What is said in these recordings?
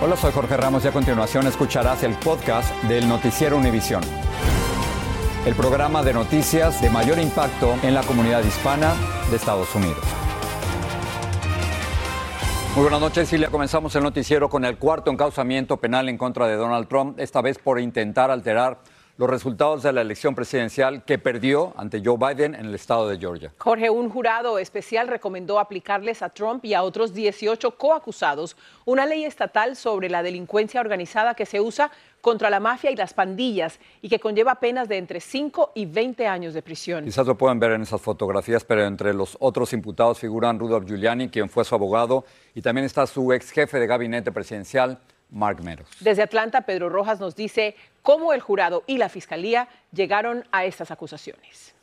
Hola, soy Jorge Ramos y a continuación escucharás el podcast del Noticiero Univisión. El programa de noticias de mayor impacto en la comunidad hispana de Estados Unidos. Muy buenas noches, Silvia. Comenzamos el noticiero con el cuarto encauzamiento penal en contra de Donald Trump, esta vez por intentar alterar los resultados de la elección presidencial que perdió ante Joe Biden en el estado de Georgia. Jorge, un jurado especial recomendó aplicarles a Trump y a otros 18 coacusados una ley estatal sobre la delincuencia organizada que se usa contra la mafia y las pandillas y que conlleva penas de entre 5 y 20 años de prisión. Quizás lo pueden ver en esas fotografías, pero entre los otros imputados figuran Rudolph Giuliani, quien fue su abogado, y también está su ex jefe de gabinete presidencial, Mark Meadows. Desde Atlanta, Pedro Rojas nos dice cómo el jurado y la fiscalía llegaron a estas acusaciones.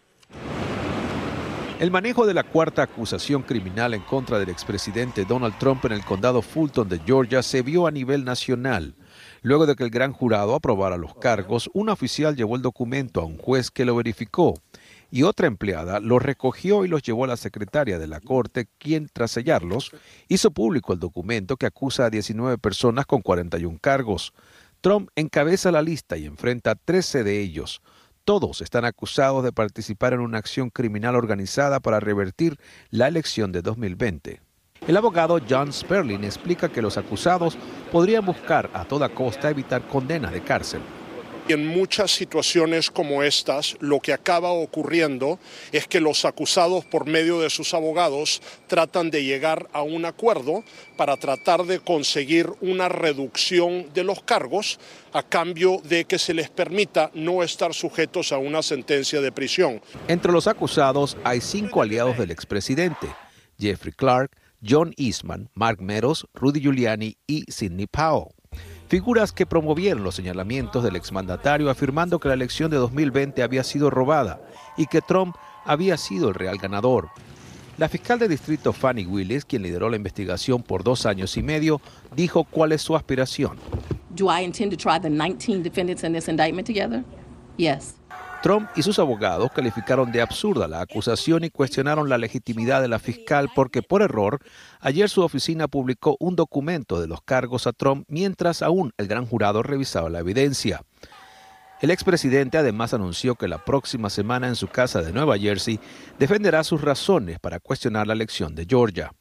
El manejo de la cuarta acusación criminal en contra del expresidente Donald Trump en el condado Fulton de Georgia se vio a nivel nacional. Luego de que el gran jurado aprobara los cargos, un oficial llevó el documento a un juez que lo verificó y otra empleada los recogió y los llevó a la secretaria de la Corte, quien, tras sellarlos, hizo público el documento que acusa a 19 personas con 41 cargos. Trump encabeza la lista y enfrenta a 13 de ellos. Todos están acusados de participar en una acción criminal organizada para revertir la elección de 2020. El abogado John Sperling explica que los acusados podrían buscar a toda costa evitar condena de cárcel. En muchas situaciones como estas, lo que acaba ocurriendo es que los acusados por medio de sus abogados tratan de llegar a un acuerdo para tratar de conseguir una reducción de los cargos a cambio de que se les permita no estar sujetos a una sentencia de prisión. Entre los acusados hay cinco aliados del expresidente, Jeffrey Clark, John Eastman, Mark Meadows, Rudy Giuliani y Sidney Powell figuras que promovieron los señalamientos del exmandatario afirmando que la elección de 2020 había sido robada y que Trump había sido el real ganador. La fiscal de distrito Fanny Willis, quien lideró la investigación por dos años y medio, dijo cuál es su aspiración. Do I intend to try the 19 defendants in this indictment together? Yes. Trump y sus abogados calificaron de absurda la acusación y cuestionaron la legitimidad de la fiscal porque por error ayer su oficina publicó un documento de los cargos a Trump mientras aún el gran jurado revisaba la evidencia. El expresidente además anunció que la próxima semana en su casa de Nueva Jersey defenderá sus razones para cuestionar la elección de Georgia.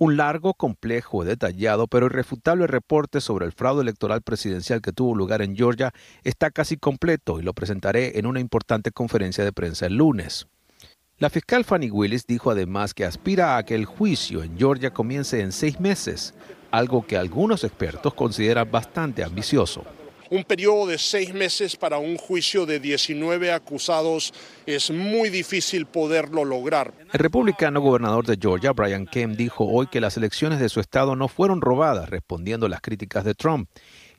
Un largo, complejo, detallado, pero irrefutable reporte sobre el fraude electoral presidencial que tuvo lugar en Georgia está casi completo y lo presentaré en una importante conferencia de prensa el lunes. La fiscal Fanny Willis dijo además que aspira a que el juicio en Georgia comience en seis meses, algo que algunos expertos consideran bastante ambicioso. Un periodo de seis meses para un juicio de 19 acusados es muy difícil poderlo lograr. El republicano gobernador de Georgia, Brian Kemp, dijo hoy que las elecciones de su estado no fueron robadas, respondiendo a las críticas de Trump,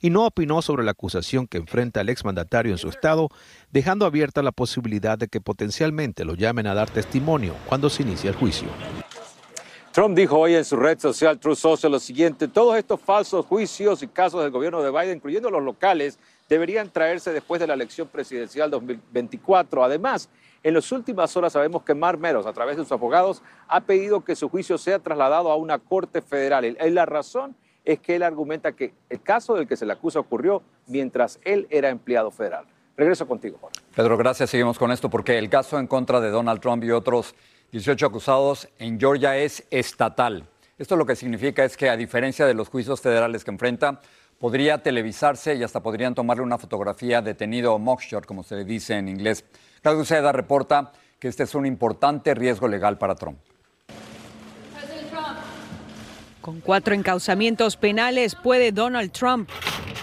y no opinó sobre la acusación que enfrenta el exmandatario en su estado, dejando abierta la posibilidad de que potencialmente lo llamen a dar testimonio cuando se inicie el juicio. Trump dijo hoy en su red social True Social lo siguiente, todos estos falsos juicios y casos del gobierno de Biden, incluyendo los locales, deberían traerse después de la elección presidencial 2024. Además, en las últimas horas sabemos que Mark Meadows, a través de sus abogados, ha pedido que su juicio sea trasladado a una corte federal. La razón es que él argumenta que el caso del que se le acusa ocurrió mientras él era empleado federal. Regreso contigo, Juan. Pedro, gracias. Seguimos con esto porque el caso en contra de Donald Trump y otros 18 acusados en Georgia es estatal. Esto lo que significa es que a diferencia de los juicios federales que enfrenta, podría televisarse y hasta podrían tomarle una fotografía detenido o como se le dice en inglés. Claudio Seda reporta que este es un importante riesgo legal para Trump. Con cuatro encauzamientos penales, ¿puede Donald Trump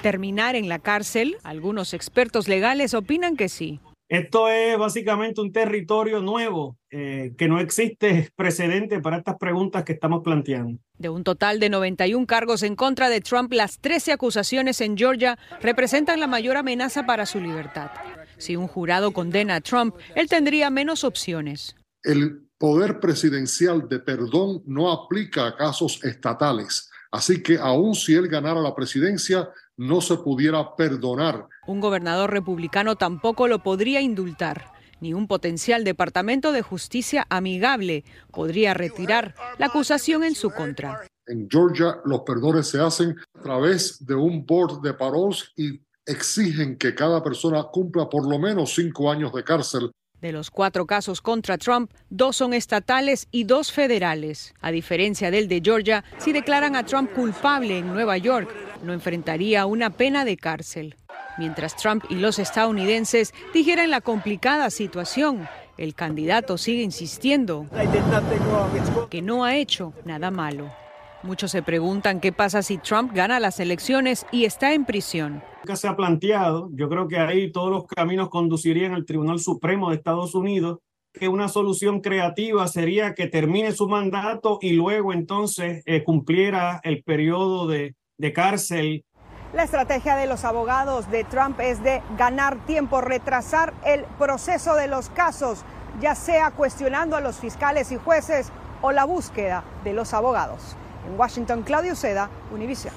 terminar en la cárcel? Algunos expertos legales opinan que sí. Esto es básicamente un territorio nuevo, eh, que no existe precedente para estas preguntas que estamos planteando. De un total de 91 cargos en contra de Trump, las 13 acusaciones en Georgia representan la mayor amenaza para su libertad. Si un jurado condena a Trump, él tendría menos opciones. El poder presidencial de perdón no aplica a casos estatales. Así que aun si él ganara la presidencia, no se pudiera perdonar. Un gobernador republicano tampoco lo podría indultar. Ni un potencial departamento de justicia amigable podría retirar la acusación en su contra. En Georgia los perdones se hacen a través de un board de paroles y exigen que cada persona cumpla por lo menos cinco años de cárcel. De los cuatro casos contra Trump, dos son estatales y dos federales. A diferencia del de Georgia, si declaran a Trump culpable en Nueva York, no enfrentaría una pena de cárcel. Mientras Trump y los estadounidenses dijeran la complicada situación, el candidato sigue insistiendo que no ha hecho nada malo. Muchos se preguntan qué pasa si Trump gana las elecciones y está en prisión. Nunca se ha planteado, yo creo que ahí todos los caminos conducirían al Tribunal Supremo de Estados Unidos, que una solución creativa sería que termine su mandato y luego entonces eh, cumpliera el periodo de, de cárcel la estrategia de los abogados de Trump es de ganar tiempo, retrasar el proceso de los casos, ya sea cuestionando a los fiscales y jueces o la búsqueda de los abogados. En Washington, Claudio Seda, Univision.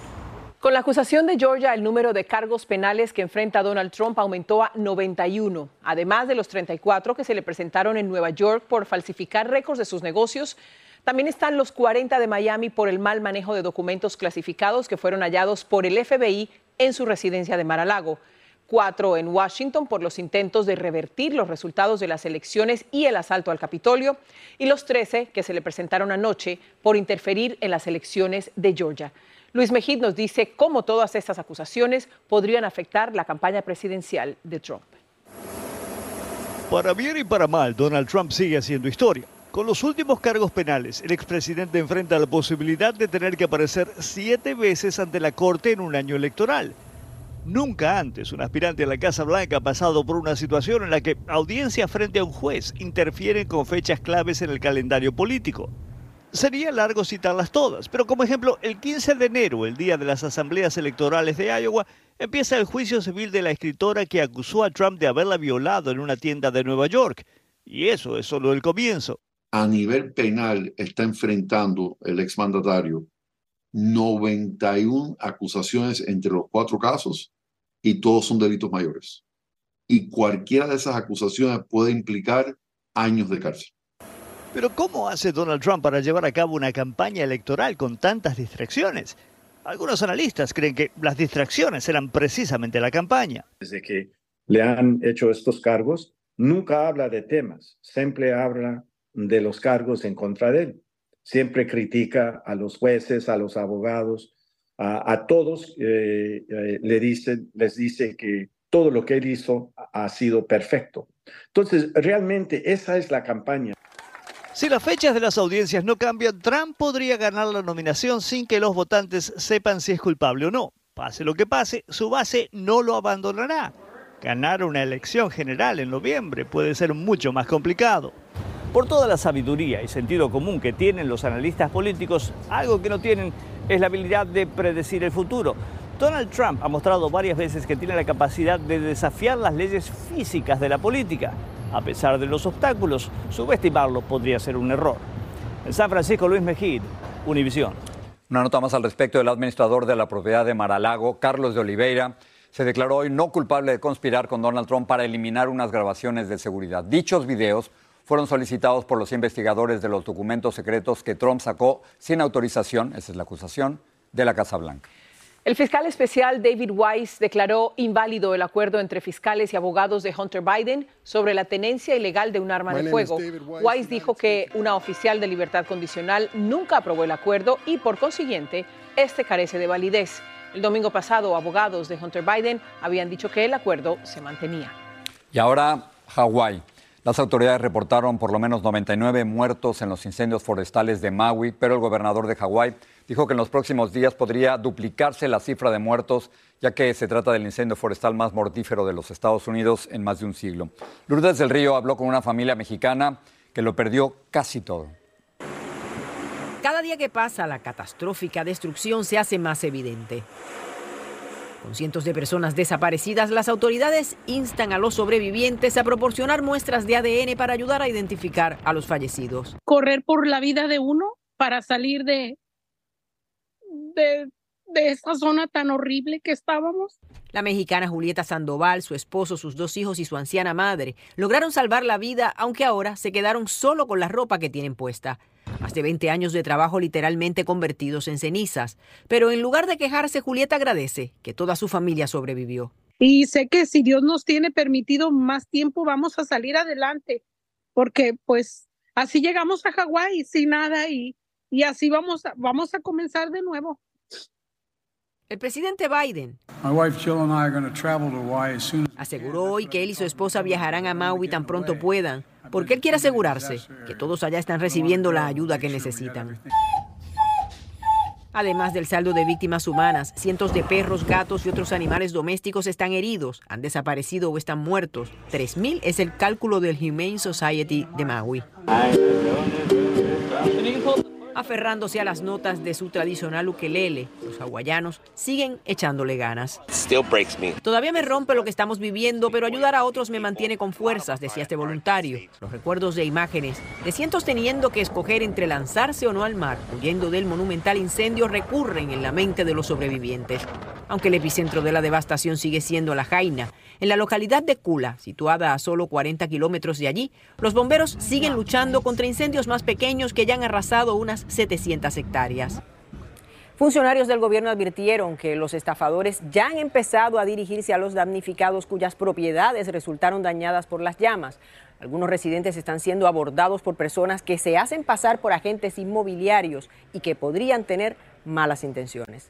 Con la acusación de Georgia, el número de cargos penales que enfrenta Donald Trump aumentó a 91, además de los 34 que se le presentaron en Nueva York por falsificar récords de sus negocios. También están los 40 de Miami por el mal manejo de documentos clasificados que fueron hallados por el FBI en su residencia de Mar-a-Lago. Cuatro en Washington por los intentos de revertir los resultados de las elecciones y el asalto al Capitolio. Y los 13 que se le presentaron anoche por interferir en las elecciones de Georgia. Luis Mejid nos dice cómo todas estas acusaciones podrían afectar la campaña presidencial de Trump. Para bien y para mal, Donald Trump sigue haciendo historia. Con los últimos cargos penales, el expresidente enfrenta la posibilidad de tener que aparecer siete veces ante la Corte en un año electoral. Nunca antes un aspirante a la Casa Blanca ha pasado por una situación en la que audiencias frente a un juez interfieren con fechas claves en el calendario político. Sería largo citarlas todas, pero como ejemplo, el 15 de enero, el día de las asambleas electorales de Iowa, empieza el juicio civil de la escritora que acusó a Trump de haberla violado en una tienda de Nueva York. Y eso es solo el comienzo a nivel penal está enfrentando el exmandatario 91 acusaciones entre los cuatro casos y todos son delitos mayores. Y cualquiera de esas acusaciones puede implicar años de cárcel. Pero ¿cómo hace Donald Trump para llevar a cabo una campaña electoral con tantas distracciones? Algunos analistas creen que las distracciones eran precisamente la campaña. Desde que le han hecho estos cargos, nunca habla de temas, siempre habla de los cargos en contra de él. Siempre critica a los jueces, a los abogados, a, todos eh, eh, le dice, les dice que todo lo que él hizo ha sido perfecto. Entonces, realmente esa es la campaña. Si las fechas de las audiencias no cambian, Trump podría ganar la nominación sin que los votantes sepan si es culpable o no. Pase lo que pase, su base no lo abandonará. Ganar una elección general en noviembre puede ser mucho más complicado. Por toda la sabiduría y sentido común que tienen los analistas políticos, algo que no tienen es la habilidad de predecir el futuro. Donald Trump ha mostrado varias veces que tiene la capacidad de desafiar las leyes físicas de la política. A pesar de los obstáculos, subestimarlo podría ser un error. En San Francisco, Luis Mejid, Univisión. Una nota más al respecto del administrador de la propiedad de Maralago, Carlos de Oliveira, se declaró hoy no culpable de conspirar con Donald Trump para eliminar unas grabaciones de seguridad. Dichos videos fueron solicitados por los investigadores de los documentos secretos que Trump sacó sin autorización, esa es la acusación, de la Casa Blanca. El fiscal especial David Weiss declaró inválido el acuerdo entre fiscales y abogados de Hunter Biden sobre la tenencia ilegal de un arma de fuego. Weiss dijo que una oficial de libertad condicional nunca aprobó el acuerdo y por consiguiente este carece de validez. El domingo pasado, abogados de Hunter Biden habían dicho que el acuerdo se mantenía. Y ahora, Hawái. Las autoridades reportaron por lo menos 99 muertos en los incendios forestales de Maui, pero el gobernador de Hawái dijo que en los próximos días podría duplicarse la cifra de muertos, ya que se trata del incendio forestal más mortífero de los Estados Unidos en más de un siglo. Lourdes del Río habló con una familia mexicana que lo perdió casi todo. Cada día que pasa, la catastrófica destrucción se hace más evidente. Con cientos de personas desaparecidas, las autoridades instan a los sobrevivientes a proporcionar muestras de ADN para ayudar a identificar a los fallecidos. Correr por la vida de uno para salir de, de, de esa zona tan horrible que estábamos. La mexicana Julieta Sandoval, su esposo, sus dos hijos y su anciana madre lograron salvar la vida, aunque ahora se quedaron solo con la ropa que tienen puesta. Más de 20 años de trabajo literalmente convertidos en cenizas. Pero en lugar de quejarse, Julieta agradece que toda su familia sobrevivió. Y sé que si Dios nos tiene permitido más tiempo, vamos a salir adelante, porque pues así llegamos a Hawái sin nada y, y así vamos a, vamos a comenzar de nuevo. El presidente Biden aseguró hoy que él y su esposa viajarán a Maui tan pronto puedan, porque él quiere asegurarse que todos allá están recibiendo la ayuda que necesitan. Además del saldo de víctimas humanas, cientos de perros, gatos y otros animales domésticos están heridos, han desaparecido o están muertos. 3.000 es el cálculo del Humane Society de Maui aferrándose a las notas de su tradicional ukelele. Los hawaianos siguen echándole ganas. Todavía me rompe lo que estamos viviendo, pero ayudar a otros me mantiene con fuerzas, decía este voluntario. Los recuerdos de imágenes de cientos teniendo que escoger entre lanzarse o no al mar, huyendo del monumental incendio, recurren en la mente de los sobrevivientes. Aunque el epicentro de la devastación sigue siendo la Jaina, en la localidad de Kula, situada a solo 40 kilómetros de allí, los bomberos siguen luchando contra incendios más pequeños que ya han arrasado unas 700 hectáreas. Funcionarios del gobierno advirtieron que los estafadores ya han empezado a dirigirse a los damnificados cuyas propiedades resultaron dañadas por las llamas. Algunos residentes están siendo abordados por personas que se hacen pasar por agentes inmobiliarios y que podrían tener malas intenciones.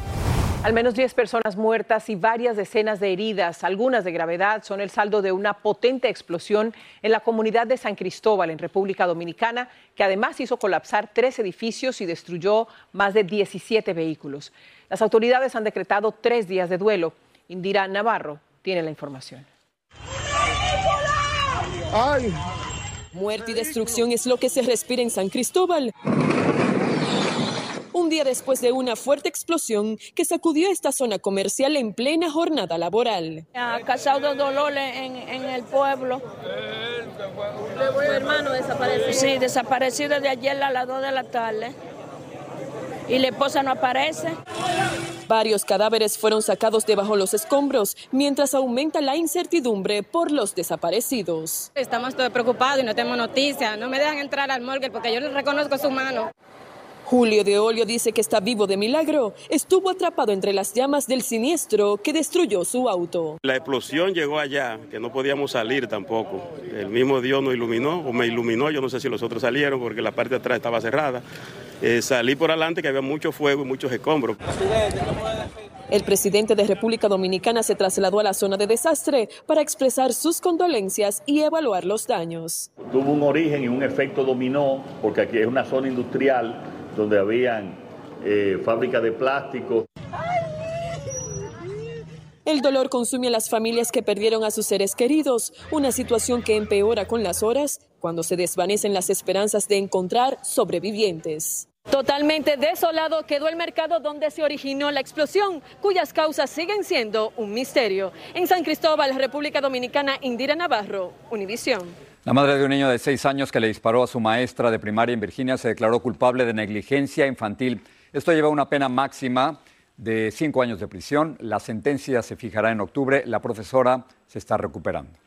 Al menos 10 personas muertas y varias decenas de heridas, algunas de gravedad, son el saldo de una potente explosión en la comunidad de San Cristóbal, en República Dominicana, que además hizo colapsar tres edificios y destruyó más de 17 vehículos. Las autoridades han decretado tres días de duelo. Indira Navarro tiene la información. Muerte y destrucción es lo que se respira en San Cristóbal. Día después de una fuerte explosión que sacudió esta zona comercial en plena jornada laboral. Ha causado dolores en, en el pueblo. ¿Tu hermano desaparecido? Sí, desaparecido desde ayer a las 2 de la tarde. Y la esposa no aparece. Varios cadáveres fueron sacados debajo los escombros, mientras aumenta la incertidumbre por los desaparecidos. Estamos todos preocupados y no tenemos noticias. No me dejan entrar al morgue porque yo les reconozco su mano. Julio de Olio dice que está vivo de milagro. Estuvo atrapado entre las llamas del siniestro que destruyó su auto. La explosión llegó allá, que no podíamos salir tampoco. El mismo Dios nos iluminó, o me iluminó, yo no sé si los otros salieron porque la parte de atrás estaba cerrada. Eh, salí por adelante que había mucho fuego y muchos escombros. El presidente de República Dominicana se trasladó a la zona de desastre para expresar sus condolencias y evaluar los daños. Tuvo un origen y un efecto dominó, porque aquí es una zona industrial donde habían eh, fábricas de plástico. El dolor consume a las familias que perdieron a sus seres queridos, una situación que empeora con las horas cuando se desvanecen las esperanzas de encontrar sobrevivientes. Totalmente desolado quedó el mercado donde se originó la explosión, cuyas causas siguen siendo un misterio. En San Cristóbal, República Dominicana, Indira Navarro, Univisión. La madre de un niño de seis años que le disparó a su maestra de primaria en Virginia se declaró culpable de negligencia infantil. Esto lleva una pena máxima de cinco años de prisión. La sentencia se fijará en octubre. La profesora se está recuperando.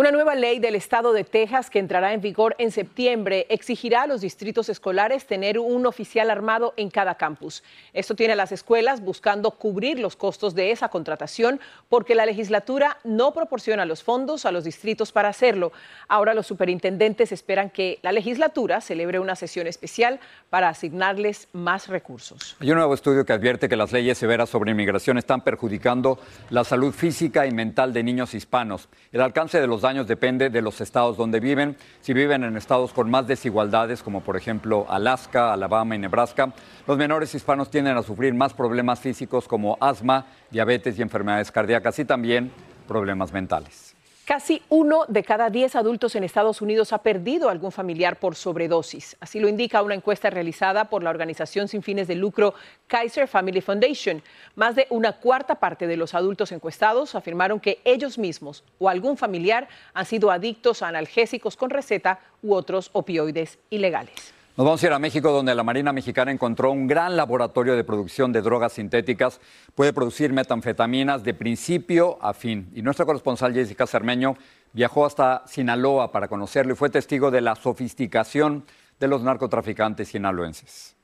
Una nueva ley del estado de Texas que entrará en vigor en septiembre exigirá a los distritos escolares tener un oficial armado en cada campus. Esto tiene a las escuelas buscando cubrir los costos de esa contratación porque la legislatura no proporciona los fondos a los distritos para hacerlo. Ahora los superintendentes esperan que la legislatura celebre una sesión especial para asignarles más recursos. Hay un nuevo estudio que advierte que las leyes severas sobre inmigración están perjudicando la salud física y mental de niños hispanos. El alcance de los daños depende de los estados donde viven. Si viven en estados con más desigualdades, como por ejemplo Alaska, Alabama y Nebraska, los menores hispanos tienden a sufrir más problemas físicos como asma, diabetes y enfermedades cardíacas y también problemas mentales. Casi uno de cada diez adultos en Estados Unidos ha perdido algún familiar por sobredosis. Así lo indica una encuesta realizada por la organización sin fines de lucro Kaiser Family Foundation. Más de una cuarta parte de los adultos encuestados afirmaron que ellos mismos o algún familiar han sido adictos a analgésicos con receta u otros opioides ilegales. Nos vamos a ir a México, donde la Marina Mexicana encontró un gran laboratorio de producción de drogas sintéticas. Puede producir metanfetaminas de principio a fin. Y nuestra corresponsal Jessica Cermeño viajó hasta Sinaloa para conocerlo y fue testigo de la sofisticación de los narcotraficantes sinaloenses.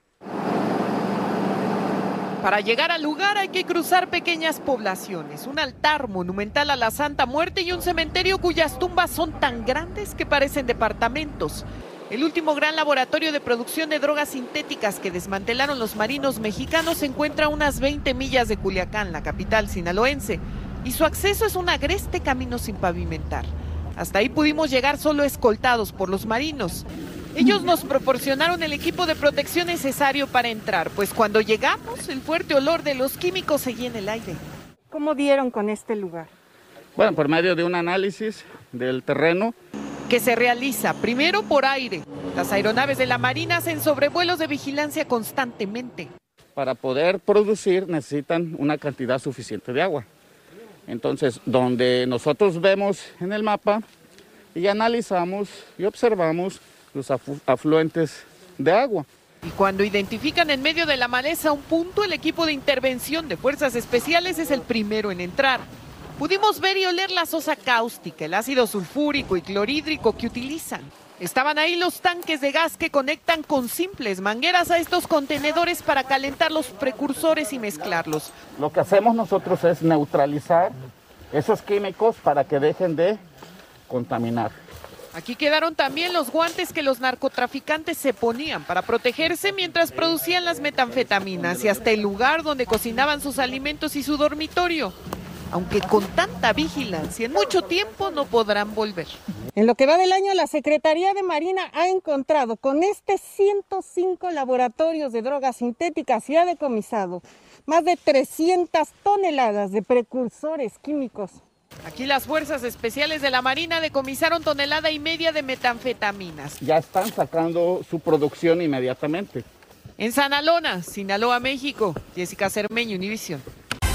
Para llegar al lugar hay que cruzar pequeñas poblaciones, un altar monumental a la Santa Muerte y un cementerio cuyas tumbas son tan grandes que parecen departamentos. El último gran laboratorio de producción de drogas sintéticas que desmantelaron los marinos mexicanos se encuentra a unas 20 millas de Culiacán, la capital sinaloense, y su acceso es un agreste camino sin pavimentar. Hasta ahí pudimos llegar solo escoltados por los marinos. Ellos nos proporcionaron el equipo de protección necesario para entrar, pues cuando llegamos el fuerte olor de los químicos seguía en el aire. ¿Cómo dieron con este lugar? Bueno, por medio de un análisis del terreno que se realiza primero por aire. Las aeronaves de la Marina hacen sobrevuelos de vigilancia constantemente. Para poder producir necesitan una cantidad suficiente de agua. Entonces, donde nosotros vemos en el mapa y analizamos y observamos los afluentes de agua. Y cuando identifican en medio de la maleza un punto, el equipo de intervención de fuerzas especiales es el primero en entrar. Pudimos ver y oler la sosa cáustica, el ácido sulfúrico y clorhídrico que utilizan. Estaban ahí los tanques de gas que conectan con simples mangueras a estos contenedores para calentar los precursores y mezclarlos. Lo que hacemos nosotros es neutralizar esos químicos para que dejen de contaminar. Aquí quedaron también los guantes que los narcotraficantes se ponían para protegerse mientras producían las metanfetaminas y hasta el lugar donde cocinaban sus alimentos y su dormitorio aunque con tanta vigilancia en mucho tiempo no podrán volver. En lo que va del año, la Secretaría de Marina ha encontrado con este 105 laboratorios de drogas sintéticas y ha decomisado más de 300 toneladas de precursores químicos. Aquí las fuerzas especiales de la Marina decomisaron tonelada y media de metanfetaminas. Ya están sacando su producción inmediatamente. En Sanalona, Sinaloa, México, Jessica Cermeño, Univisión.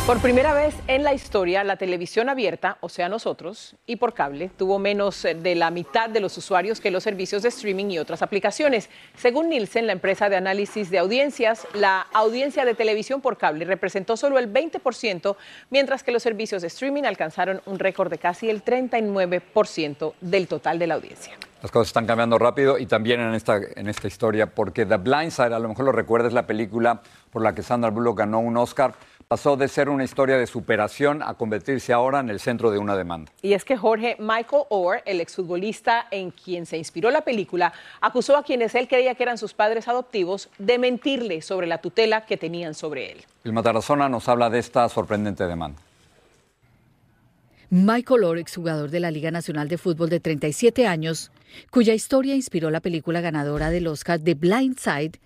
Por primera vez en la historia, la televisión abierta, o sea nosotros, y por cable, tuvo menos de la mitad de los usuarios que los servicios de streaming y otras aplicaciones. Según Nielsen, la empresa de análisis de audiencias, la audiencia de televisión por cable representó solo el 20%, mientras que los servicios de streaming alcanzaron un récord de casi el 39% del total de la audiencia. Las cosas están cambiando rápido y también en esta, en esta historia, porque The Blind Side, a lo mejor lo recuerdas, la película por la que Sandra Bullock ganó un Oscar pasó de ser una historia de superación a convertirse ahora en el centro de una demanda. Y es que Jorge Michael Orr, el exfutbolista en quien se inspiró la película, acusó a quienes él creía que eran sus padres adoptivos de mentirle sobre la tutela que tenían sobre él. El Matarazona nos habla de esta sorprendente demanda. Michael Orr, exjugador de la Liga Nacional de Fútbol de 37 años, cuya historia inspiró la película ganadora del Oscar The Blind Side,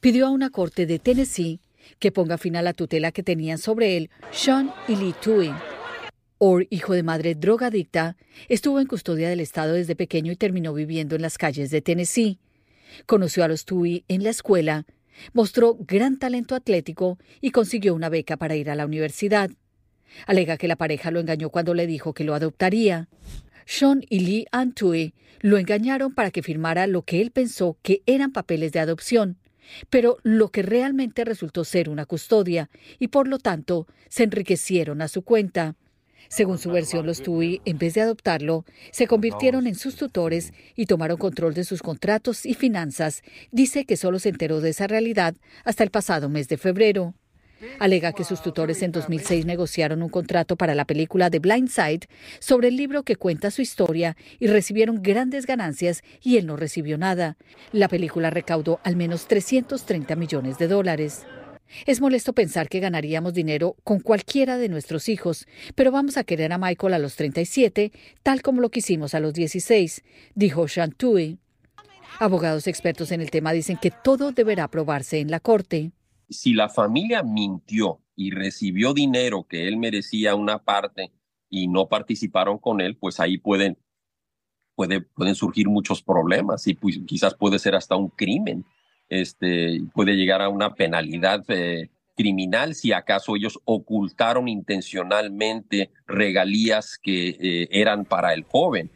pidió a una corte de Tennessee que ponga fin a la tutela que tenían sobre él Sean y Lee Tui. Orr, hijo de madre drogadicta, estuvo en custodia del Estado desde pequeño y terminó viviendo en las calles de Tennessee. Conoció a los Tui en la escuela, mostró gran talento atlético y consiguió una beca para ir a la universidad. Alega que la pareja lo engañó cuando le dijo que lo adoptaría. Sean y Lee Antui lo engañaron para que firmara lo que él pensó que eran papeles de adopción pero lo que realmente resultó ser una custodia y por lo tanto se enriquecieron a su cuenta. Según su versión, los TUI, en vez de adoptarlo, se convirtieron en sus tutores y tomaron control de sus contratos y finanzas. Dice que solo se enteró de esa realidad hasta el pasado mes de febrero. Alega que sus tutores en 2006 negociaron un contrato para la película The Blind Side sobre el libro que cuenta su historia y recibieron grandes ganancias y él no recibió nada. La película recaudó al menos 330 millones de dólares. Es molesto pensar que ganaríamos dinero con cualquiera de nuestros hijos, pero vamos a querer a Michael a los 37, tal como lo quisimos a los 16, dijo Shantui. Abogados expertos en el tema dicen que todo deberá probarse en la corte. Si la familia mintió y recibió dinero que él merecía una parte y no participaron con él, pues ahí pueden, puede, pueden surgir muchos problemas y pues, quizás puede ser hasta un crimen. Este, puede llegar a una penalidad eh, criminal si acaso ellos ocultaron intencionalmente regalías que eh, eran para el joven.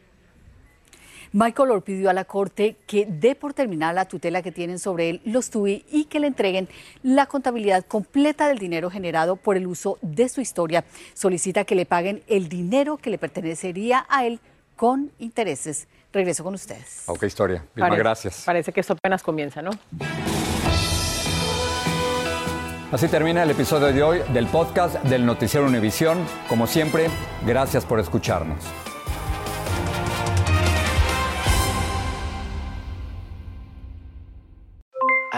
Michael Orr pidió a la corte que dé por terminada la tutela que tienen sobre él los TUI y que le entreguen la contabilidad completa del dinero generado por el uso de su historia. Solicita que le paguen el dinero que le pertenecería a él con intereses. Regreso con ustedes. Ok, historia. Vilma, Parece- gracias. Parece que esto apenas comienza, ¿no? Así termina el episodio de hoy del podcast del Noticiero Univisión. Como siempre, gracias por escucharnos.